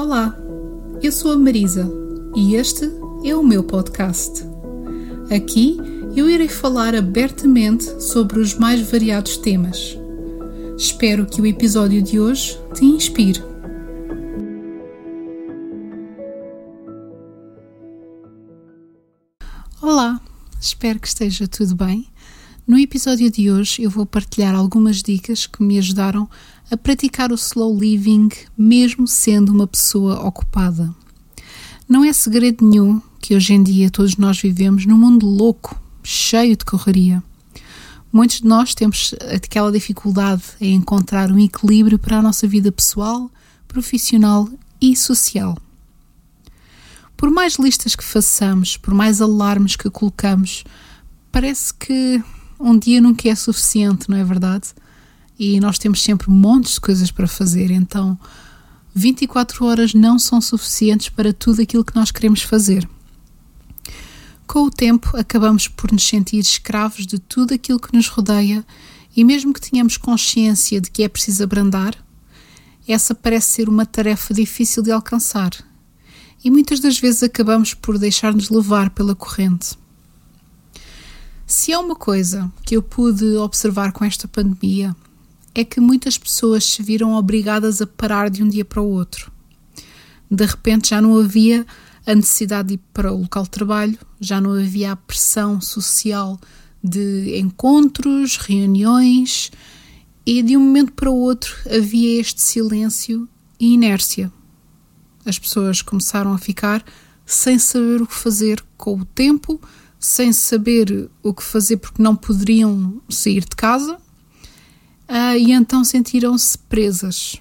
Olá, eu sou a Marisa e este é o meu podcast. Aqui eu irei falar abertamente sobre os mais variados temas. Espero que o episódio de hoje te inspire. Olá, espero que esteja tudo bem. No episódio de hoje eu vou partilhar algumas dicas que me ajudaram a praticar o slow living mesmo sendo uma pessoa ocupada. Não é segredo nenhum que hoje em dia todos nós vivemos num mundo louco, cheio de correria. Muitos de nós temos aquela dificuldade em encontrar um equilíbrio para a nossa vida pessoal, profissional e social. Por mais listas que façamos, por mais alarmes que colocamos, parece que um dia nunca é suficiente, não é verdade? E nós temos sempre montes de coisas para fazer, então 24 horas não são suficientes para tudo aquilo que nós queremos fazer. Com o tempo, acabamos por nos sentir escravos de tudo aquilo que nos rodeia e, mesmo que tenhamos consciência de que é preciso abrandar, essa parece ser uma tarefa difícil de alcançar e muitas das vezes acabamos por deixar-nos levar pela corrente. Se há uma coisa que eu pude observar com esta pandemia é que muitas pessoas se viram obrigadas a parar de um dia para o outro. De repente já não havia a necessidade de ir para o local de trabalho, já não havia a pressão social de encontros, reuniões, e de um momento para o outro havia este silêncio e inércia. As pessoas começaram a ficar sem saber o que fazer com o tempo, sem saber o que fazer porque não poderiam sair de casa uh, e então sentiram-se presas.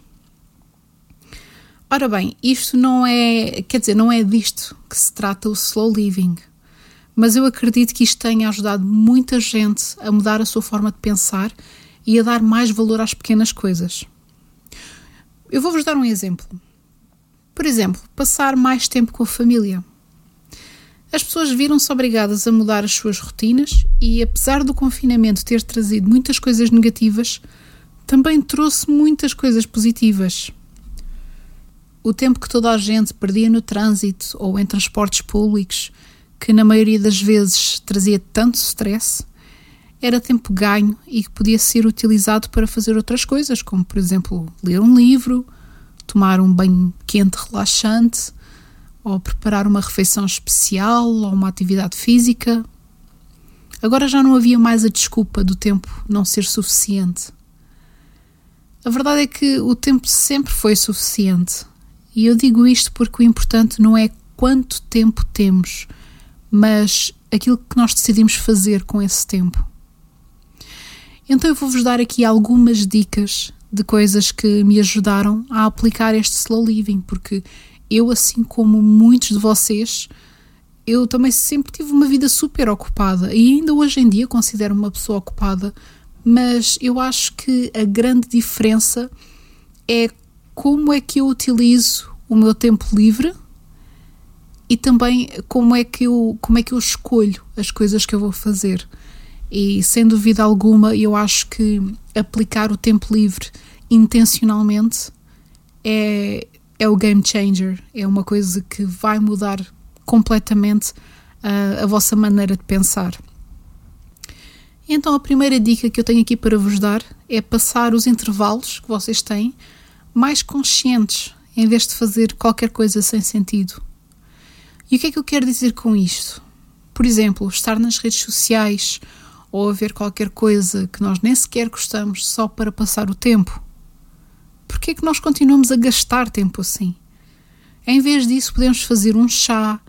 Ora bem, isto não é, quer dizer, não é disto que se trata o slow living, mas eu acredito que isto tenha ajudado muita gente a mudar a sua forma de pensar e a dar mais valor às pequenas coisas. Eu vou-vos dar um exemplo. Por exemplo, passar mais tempo com a família. As pessoas viram-se obrigadas a mudar as suas rotinas e, apesar do confinamento ter trazido muitas coisas negativas, também trouxe muitas coisas positivas. O tempo que toda a gente perdia no trânsito ou em transportes públicos, que na maioria das vezes trazia tanto stress, era tempo ganho e que podia ser utilizado para fazer outras coisas, como por exemplo ler um livro, tomar um banho quente relaxante, ou preparar uma refeição especial ou uma atividade física. Agora já não havia mais a desculpa do tempo não ser suficiente. A verdade é que o tempo sempre foi suficiente. E eu digo isto porque o importante não é quanto tempo temos, mas aquilo que nós decidimos fazer com esse tempo. Então eu vou-vos dar aqui algumas dicas de coisas que me ajudaram a aplicar este slow living, porque eu, assim como muitos de vocês, eu também sempre tive uma vida super ocupada e ainda hoje em dia considero uma pessoa ocupada mas eu acho que a grande diferença é como é que eu utilizo o meu tempo livre e também como é que eu, como é que eu escolho as coisas que eu vou fazer. E sem dúvida alguma, eu acho que aplicar o tempo livre intencionalmente é, é o game changer, é uma coisa que vai mudar completamente a, a vossa maneira de pensar. Então, a primeira dica que eu tenho aqui para vos dar é passar os intervalos que vocês têm mais conscientes, em vez de fazer qualquer coisa sem sentido. E o que é que eu quero dizer com isto? Por exemplo, estar nas redes sociais ou a ver qualquer coisa que nós nem sequer gostamos só para passar o tempo. Por que é que nós continuamos a gastar tempo assim? Em vez disso, podemos fazer um chá,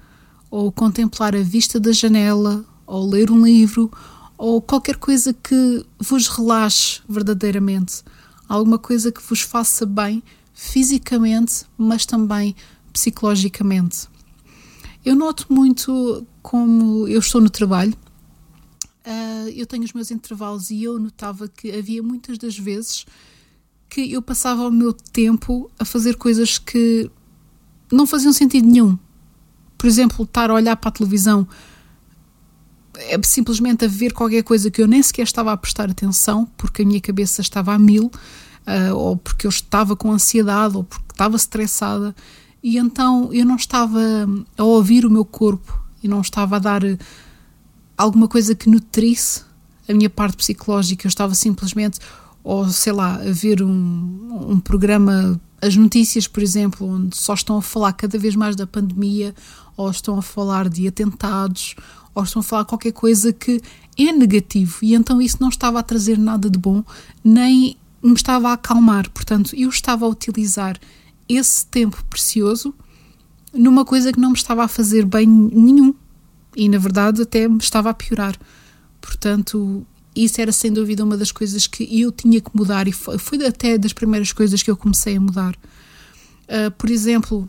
ou contemplar a vista da janela, ou ler um livro, ou qualquer coisa que vos relaxe verdadeiramente, alguma coisa que vos faça bem fisicamente, mas também psicologicamente. Eu noto muito como eu estou no trabalho, uh, eu tenho os meus intervalos e eu notava que havia muitas das vezes que eu passava o meu tempo a fazer coisas que não faziam sentido nenhum. Por exemplo, estar a olhar para a televisão é simplesmente a ver qualquer coisa que eu nem sequer estava a prestar atenção, porque a minha cabeça estava a mil, uh, ou porque eu estava com ansiedade, ou porque estava estressada, e então eu não estava a ouvir o meu corpo e não estava a dar alguma coisa que nutrisse a minha parte psicológica. Eu estava simplesmente, ou sei lá, ver um, um programa, as notícias, por exemplo, onde só estão a falar cada vez mais da pandemia, ou estão a falar de atentados, ou estão a falar qualquer coisa que é negativo. E então isso não estava a trazer nada de bom, nem me estava a acalmar. Portanto, eu estava a utilizar esse tempo precioso numa coisa que não me estava a fazer bem nenhum e na verdade até me estava a piorar. Portanto, isso era sem dúvida uma das coisas que eu tinha que mudar e foi, foi até das primeiras coisas que eu comecei a mudar. Uh, por exemplo,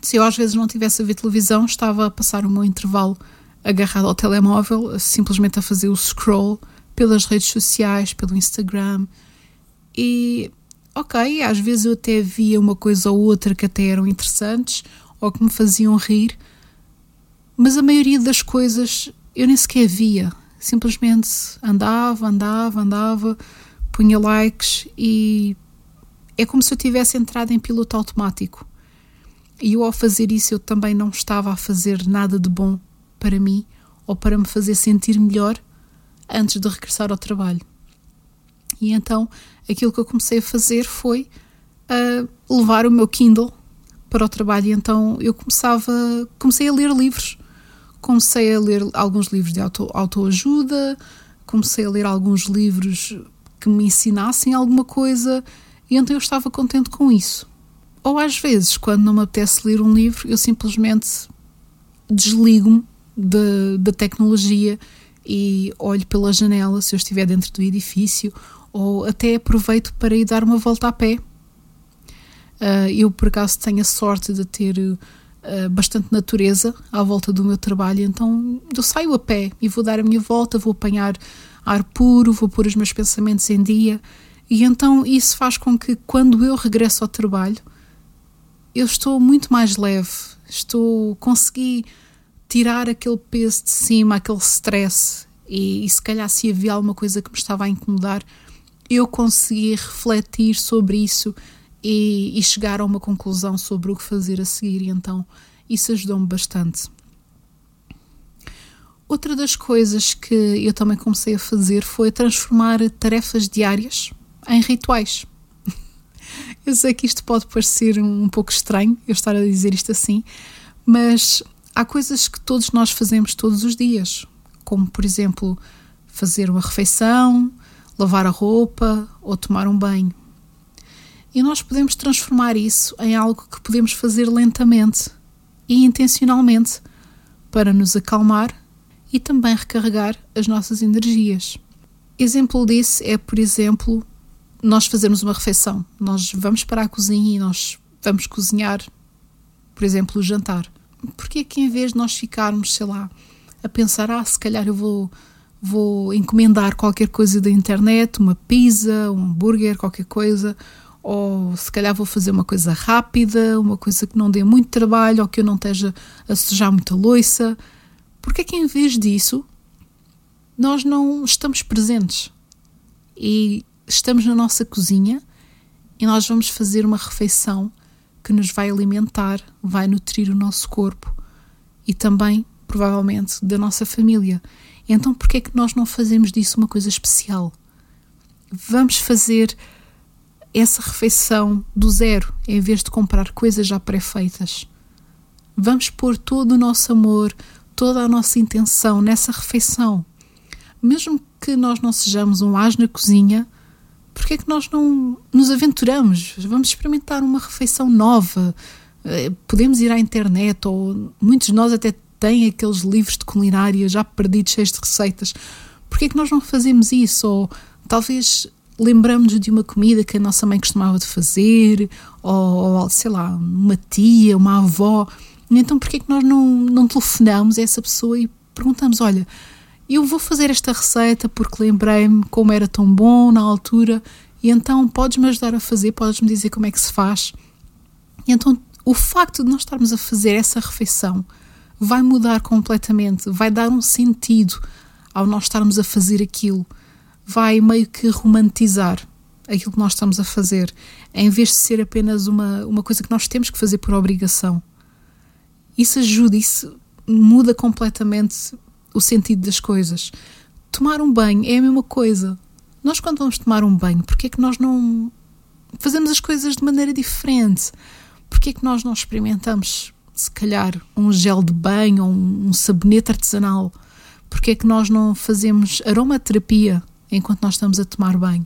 se eu às vezes não tivesse a ver televisão, estava a passar o meu intervalo agarrado ao telemóvel, simplesmente a fazer o scroll pelas redes sociais, pelo Instagram e ok, às vezes eu até via uma coisa ou outra que até eram interessantes ou que me faziam rir, mas a maioria das coisas eu nem sequer via. Simplesmente andava, andava, andava, punha likes e é como se eu tivesse entrado em piloto automático. E eu, ao fazer isso, eu também não estava a fazer nada de bom para mim ou para me fazer sentir melhor antes de regressar ao trabalho. E então aquilo que eu comecei a fazer foi uh, levar o meu Kindle para o trabalho. E então eu começava, comecei a ler livros. Comecei a ler alguns livros de auto, autoajuda, comecei a ler alguns livros que me ensinassem alguma coisa, e então eu estava contente com isso. Ou às vezes, quando não me apetece ler um livro, eu simplesmente desligo-me da tecnologia e olho pela janela se eu estiver dentro do edifício ou até aproveito para ir dar uma volta a pé. Uh, eu, por acaso, tenho a sorte de ter uh, bastante natureza à volta do meu trabalho, então eu saio a pé e vou dar a minha volta, vou apanhar ar puro, vou pôr os meus pensamentos em dia, e então isso faz com que, quando eu regresso ao trabalho, eu estou muito mais leve, estou consegui tirar aquele peso de cima, aquele stress, e, e se calhar se havia alguma coisa que me estava a incomodar, eu consegui refletir sobre isso e, e chegar a uma conclusão sobre o que fazer a seguir, e então isso ajudou-me bastante. Outra das coisas que eu também comecei a fazer foi transformar tarefas diárias em rituais. Eu sei que isto pode parecer um pouco estranho, eu estar a dizer isto assim, mas há coisas que todos nós fazemos todos os dias, como por exemplo fazer uma refeição, lavar a roupa ou tomar um banho. E nós podemos transformar isso em algo que podemos fazer lentamente e intencionalmente para nos acalmar e também recarregar as nossas energias. Exemplo disso é, por exemplo, nós fazermos uma refeição. Nós vamos para a cozinha e nós vamos cozinhar, por exemplo, o jantar. Porque é que em vez de nós ficarmos, sei lá, a pensar, ah, se calhar eu vou vou encomendar qualquer coisa da internet, uma pizza, um hambúrguer, qualquer coisa, ou se calhar vou fazer uma coisa rápida, uma coisa que não dê muito trabalho ou que eu não esteja a sujar muita louça. Porque é que em vez disso nós não estamos presentes e estamos na nossa cozinha e nós vamos fazer uma refeição que nos vai alimentar, vai nutrir o nosso corpo e também, provavelmente, da nossa família. Então, por que é que nós não fazemos disso uma coisa especial? Vamos fazer essa refeição do zero, em vez de comprar coisas já pré-feitas. Vamos pôr todo o nosso amor, toda a nossa intenção nessa refeição. Mesmo que nós não sejamos um as na cozinha, por que é que nós não nos aventuramos? Vamos experimentar uma refeição nova. Eh, podemos ir à internet, ou muitos de nós até tem aqueles livros de culinária já perdidos, cheios de receitas. Porquê é que nós não fazemos isso? Ou talvez lembramos de uma comida que a nossa mãe costumava de fazer, ou, ou sei lá, uma tia, uma avó. Então, porquê é que nós não, não telefonamos a essa pessoa e perguntamos: olha, eu vou fazer esta receita porque lembrei-me como era tão bom na altura, e então podes-me ajudar a fazer, podes-me dizer como é que se faz. E então, o facto de nós estarmos a fazer essa refeição vai mudar completamente, vai dar um sentido ao nós estarmos a fazer aquilo, vai meio que romantizar aquilo que nós estamos a fazer, em vez de ser apenas uma, uma coisa que nós temos que fazer por obrigação. Isso ajuda, isso muda completamente o sentido das coisas. Tomar um banho é a mesma coisa. Nós, quando vamos tomar um banho, porque é que nós não fazemos as coisas de maneira diferente? Porque é que nós não experimentamos, se calhar, um gel de banho ou um sabonete artesanal? Porque é que nós não fazemos aromaterapia enquanto nós estamos a tomar banho?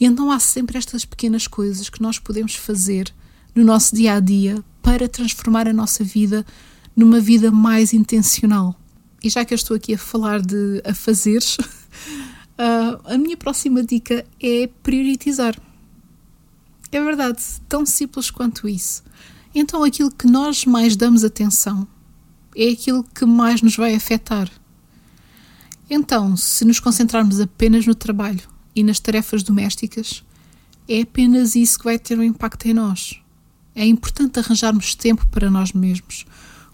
E então há sempre estas pequenas coisas que nós podemos fazer no nosso dia a dia para transformar a nossa vida numa vida mais intencional. E já que eu estou aqui a falar de a fazeres, uh, a minha próxima dica é prioritizar. É verdade, tão simples quanto isso. Então, aquilo que nós mais damos atenção é aquilo que mais nos vai afetar. Então, se nos concentrarmos apenas no trabalho e nas tarefas domésticas, é apenas isso que vai ter um impacto em nós. É importante arranjarmos tempo para nós mesmos,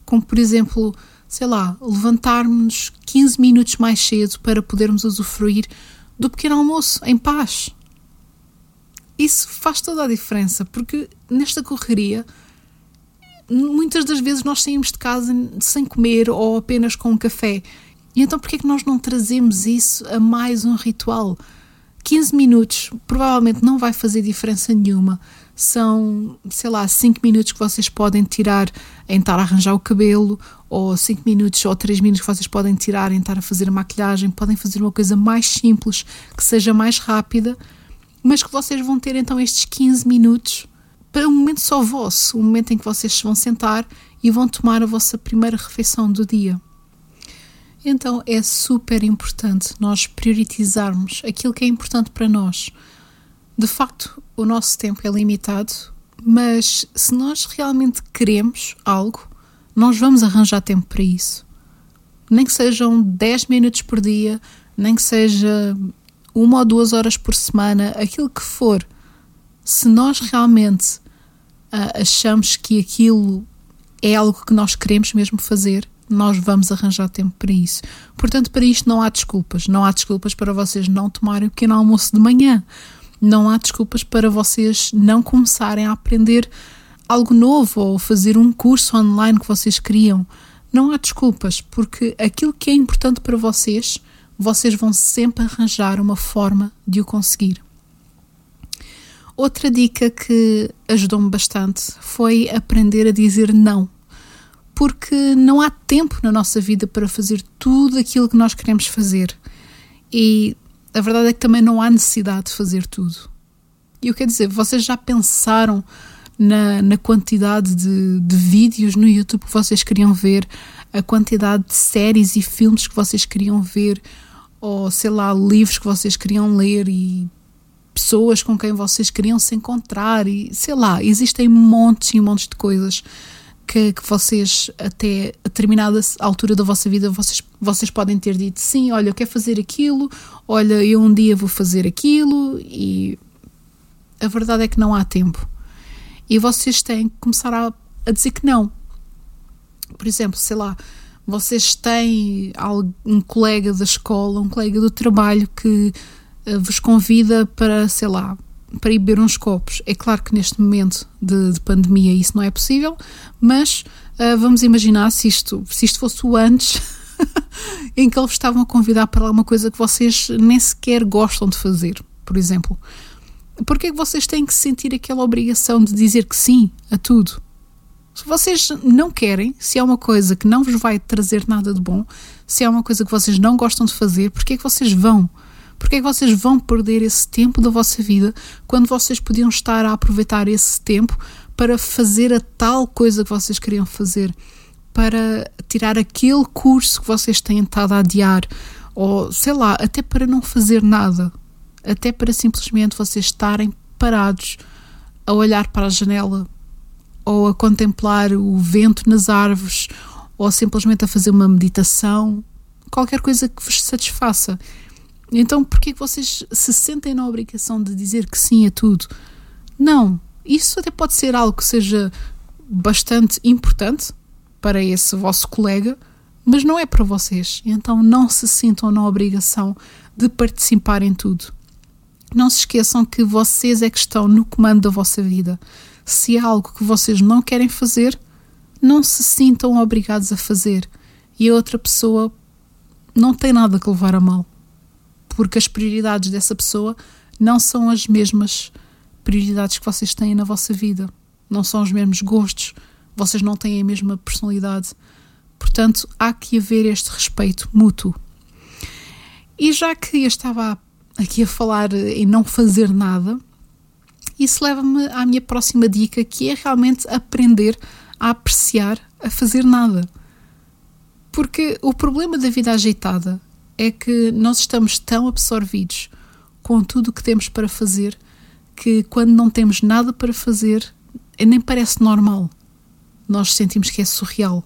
como por exemplo, sei lá, levantarmos 15 minutos mais cedo para podermos usufruir do pequeno almoço em paz. Isso faz toda a diferença, porque nesta correria, muitas das vezes nós saímos de casa sem comer ou apenas com um café. E então, por que é que nós não trazemos isso a mais um ritual? 15 minutos provavelmente não vai fazer diferença nenhuma. São, sei lá, 5 minutos que vocês podem tirar em estar a arranjar o cabelo, ou 5 minutos ou 3 minutos que vocês podem tirar em estar a fazer a maquilhagem. Podem fazer uma coisa mais simples, que seja mais rápida, mas que vocês vão ter então estes 15 minutos para um momento só vosso, um momento em que vocês se vão sentar e vão tomar a vossa primeira refeição do dia. Então é super importante nós priorizarmos aquilo que é importante para nós. De facto, o nosso tempo é limitado, mas se nós realmente queremos algo, nós vamos arranjar tempo para isso. Nem que sejam 10 minutos por dia, nem que seja uma ou duas horas por semana, aquilo que for. Se nós realmente uh, achamos que aquilo é algo que nós queremos mesmo fazer, nós vamos arranjar tempo para isso. Portanto, para isto não há desculpas. Não há desculpas para vocês não tomarem o pequeno almoço de manhã. Não há desculpas para vocês não começarem a aprender algo novo ou fazer um curso online que vocês queriam. Não há desculpas, porque aquilo que é importante para vocês, vocês vão sempre arranjar uma forma de o conseguir. Outra dica que ajudou-me bastante foi aprender a dizer não porque não há tempo na nossa vida para fazer tudo aquilo que nós queremos fazer. E a verdade é que também não há necessidade de fazer tudo. E eu quero dizer, vocês já pensaram na, na quantidade de, de vídeos no YouTube que vocês queriam ver, a quantidade de séries e filmes que vocês queriam ver, ou sei lá, livros que vocês queriam ler e pessoas com quem vocês queriam se encontrar e sei lá, existem montes e montes de coisas que, que, vocês, até a determinada altura da vossa vida, vocês, vocês podem ter dito sim, olha, eu quero fazer aquilo, olha, eu um dia vou fazer aquilo, e a verdade é que não há tempo. E vocês têm que começar a, a dizer que não. Por exemplo, sei lá, vocês têm um colega da escola, um colega do trabalho que eh, vos convida para, sei lá, para ir beber uns copos. É claro que neste momento de, de pandemia isso não é possível, mas uh, vamos imaginar se isto, se isto fosse o antes, em que eles estavam a convidar para lá uma coisa que vocês nem sequer gostam de fazer, por exemplo. Porque é que vocês têm que sentir aquela obrigação de dizer que sim a tudo? Se vocês não querem, se é uma coisa que não vos vai trazer nada de bom, se é uma coisa que vocês não gostam de fazer, porque é que vocês vão? Porque é que vocês vão perder esse tempo da vossa vida quando vocês podiam estar a aproveitar esse tempo para fazer a tal coisa que vocês queriam fazer? Para tirar aquele curso que vocês têm estado a adiar? Ou sei lá, até para não fazer nada? Até para simplesmente vocês estarem parados a olhar para a janela ou a contemplar o vento nas árvores ou simplesmente a fazer uma meditação, qualquer coisa que vos satisfaça. Então, por que vocês se sentem na obrigação de dizer que sim a tudo? Não. Isso até pode ser algo que seja bastante importante para esse vosso colega, mas não é para vocês. Então, não se sintam na obrigação de participar em tudo. Não se esqueçam que vocês é que estão no comando da vossa vida. Se é algo que vocês não querem fazer, não se sintam obrigados a fazer. E a outra pessoa não tem nada que levar a mal. Porque as prioridades dessa pessoa não são as mesmas prioridades que vocês têm na vossa vida. Não são os mesmos gostos, vocês não têm a mesma personalidade. Portanto, há que haver este respeito mútuo. E já que eu estava aqui a falar em não fazer nada, isso leva-me à minha próxima dica, que é realmente aprender a apreciar a fazer nada. Porque o problema da vida ajeitada é que nós estamos tão absorvidos com tudo o que temos para fazer que quando não temos nada para fazer nem parece normal. Nós sentimos que é surreal.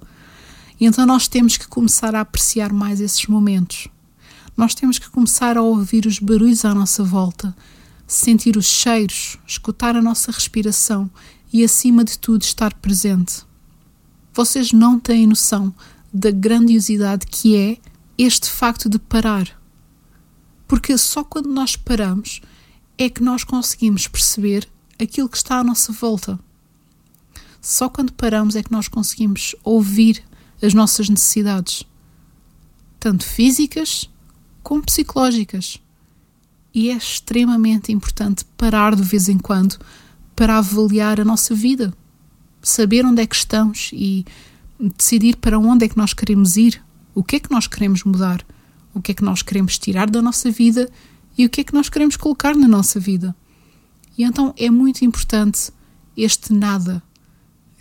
E então nós temos que começar a apreciar mais esses momentos. Nós temos que começar a ouvir os barulhos à nossa volta, sentir os cheiros, escutar a nossa respiração e, acima de tudo, estar presente. Vocês não têm noção da grandiosidade que é este facto de parar. Porque só quando nós paramos é que nós conseguimos perceber aquilo que está à nossa volta. Só quando paramos é que nós conseguimos ouvir as nossas necessidades, tanto físicas como psicológicas. E é extremamente importante parar de vez em quando para avaliar a nossa vida, saber onde é que estamos e decidir para onde é que nós queremos ir, o que é que nós queremos mudar, o que é que nós queremos tirar da nossa vida e o que é que nós queremos colocar na nossa vida. E então é muito importante este nada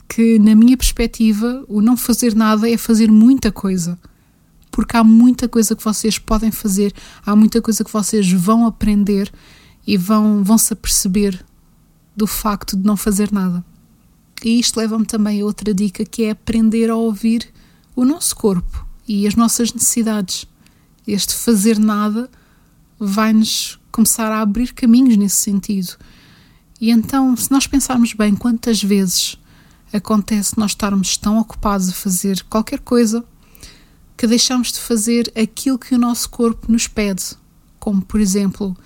que, na minha perspectiva, o não fazer nada é fazer muita coisa. Porque há muita coisa que vocês podem fazer, há muita coisa que vocês vão aprender e vão, vão se aperceber do facto de não fazer nada. E isto leva-me também a outra dica que é aprender a ouvir o nosso corpo e as nossas necessidades. Este fazer nada vai-nos começar a abrir caminhos nesse sentido. E então, se nós pensarmos bem quantas vezes acontece nós estarmos tão ocupados a fazer qualquer coisa que deixamos de fazer aquilo que o nosso corpo nos pede, como por exemplo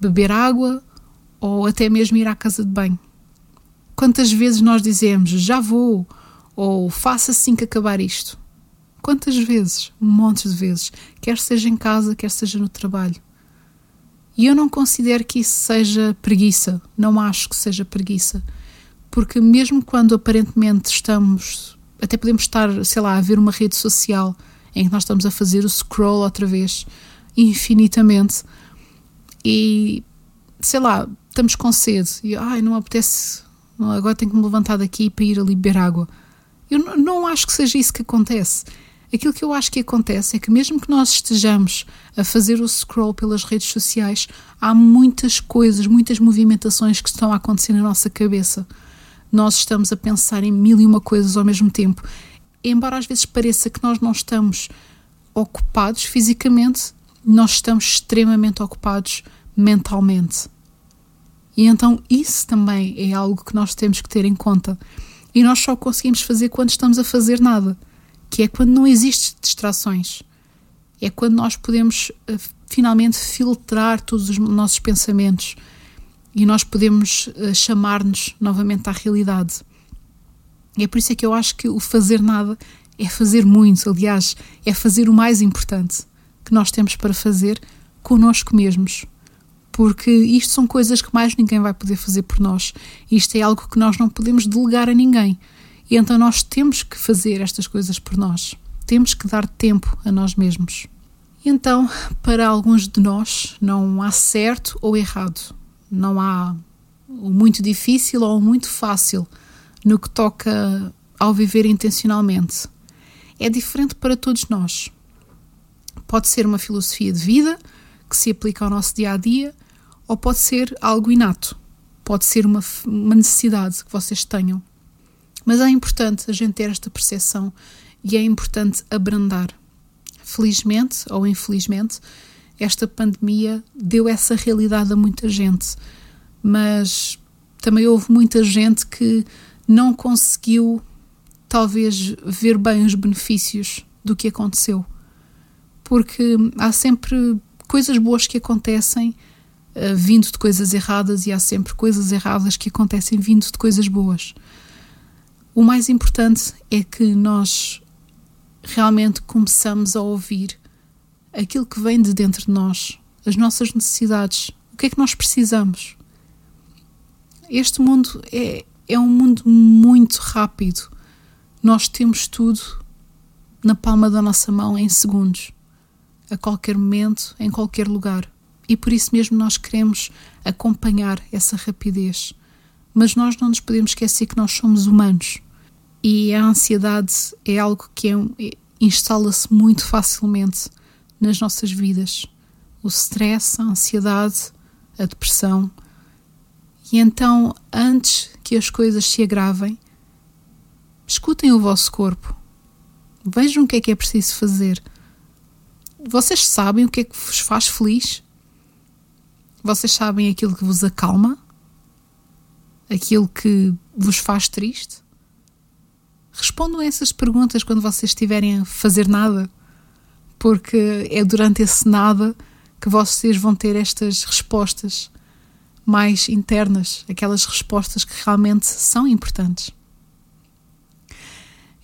beber água ou até mesmo ir à casa de banho. Quantas vezes nós dizemos já vou ou faça assim que acabar isto? Quantas vezes? Montes de vezes, quer seja em casa, quer seja no trabalho. E eu não considero que isso seja preguiça, não acho que seja preguiça porque mesmo quando aparentemente estamos, até podemos estar, sei lá, a ver uma rede social em que nós estamos a fazer o scroll outra vez, infinitamente, e sei lá, estamos com sede e ai, não apetece, agora tenho que me levantar daqui para ir ali beber água. Eu não acho que seja isso que acontece. Aquilo que eu acho que acontece é que, mesmo que nós estejamos a fazer o scroll pelas redes sociais, há muitas coisas, muitas movimentações que estão a acontecer na nossa cabeça nós estamos a pensar em mil e uma coisas ao mesmo tempo. Embora às vezes pareça que nós não estamos ocupados fisicamente, nós estamos extremamente ocupados mentalmente. E então isso também é algo que nós temos que ter em conta. E nós só conseguimos fazer quando estamos a fazer nada, que é quando não existem distrações. É quando nós podemos uh, finalmente filtrar todos os nossos pensamentos e nós podemos uh, chamar-nos novamente à realidade. É por isso é que eu acho que o fazer nada é fazer muito, aliás, é fazer o mais importante que nós temos para fazer connosco mesmos. Porque isto são coisas que mais ninguém vai poder fazer por nós. Isto é algo que nós não podemos delegar a ninguém. E então nós temos que fazer estas coisas por nós. Temos que dar tempo a nós mesmos. Então, para alguns de nós, não há certo ou errado não há o muito difícil ou o muito fácil no que toca ao viver intencionalmente. É diferente para todos nós. Pode ser uma filosofia de vida que se aplica ao nosso dia a dia, ou pode ser algo inato, pode ser uma, uma necessidade que vocês tenham. Mas é importante a gente ter esta percepção e é importante abrandar. Felizmente ou infelizmente, esta pandemia deu essa realidade a muita gente, mas também houve muita gente que não conseguiu, talvez, ver bem os benefícios do que aconteceu. Porque há sempre coisas boas que acontecem, uh, vindo de coisas erradas e há sempre coisas erradas que acontecem vindo de coisas boas. O mais importante é que nós realmente começamos a ouvir aquilo que vem de dentro de nós, as nossas necessidades, o que é que nós precisamos. Este mundo é, é um mundo muito rápido. Nós temos tudo na palma da nossa mão em segundos, a qualquer momento, em qualquer lugar. E por isso mesmo nós queremos acompanhar essa rapidez. Mas nós não nos podemos esquecer que nós somos humanos e a ansiedade é algo que é, instala-se muito facilmente nas nossas vidas. O stress, a ansiedade, a depressão. E então, antes que as coisas se agravem, escutem o vosso corpo. Vejam o que é que é preciso fazer. Vocês sabem o que é que vos faz feliz? Vocês sabem aquilo que vos acalma? Aquilo que vos faz triste? Respondam a essas perguntas quando vocês estiverem a fazer nada, porque é durante esse nada que vocês vão ter estas respostas mais internas, aquelas respostas que realmente são importantes.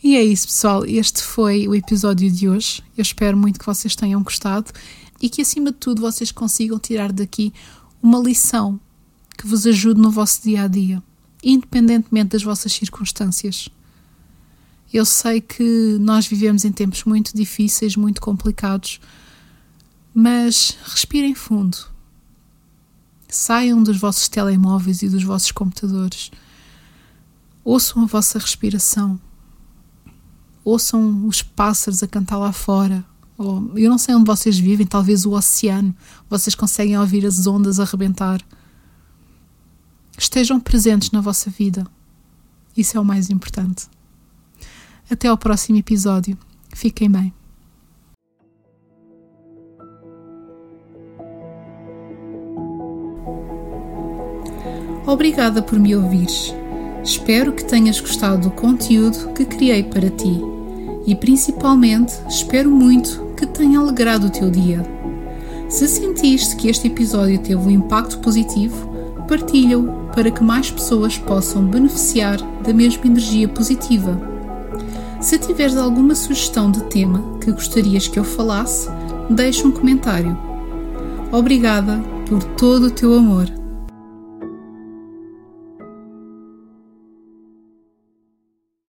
E é isso, pessoal. Este foi o episódio de hoje. Eu espero muito que vocês tenham gostado e que, acima de tudo, vocês consigam tirar daqui uma lição que vos ajude no vosso dia a dia, independentemente das vossas circunstâncias. Eu sei que nós vivemos em tempos muito difíceis, muito complicados, mas respirem fundo. Saiam dos vossos telemóveis e dos vossos computadores. Ouçam a vossa respiração. Ouçam os pássaros a cantar lá fora. Eu não sei onde vocês vivem, talvez o oceano. Vocês conseguem ouvir as ondas a rebentar. Estejam presentes na vossa vida. Isso é o mais importante. Até ao próximo episódio. Fiquem bem. Obrigada por me ouvires. Espero que tenhas gostado do conteúdo que criei para ti e, principalmente, espero muito que tenha alegrado o teu dia. Se sentiste que este episódio teve um impacto positivo, partilha-o para que mais pessoas possam beneficiar da mesma energia positiva. Se tiveres alguma sugestão de tema que gostarias que eu falasse, deixa um comentário. Obrigada por todo o teu amor.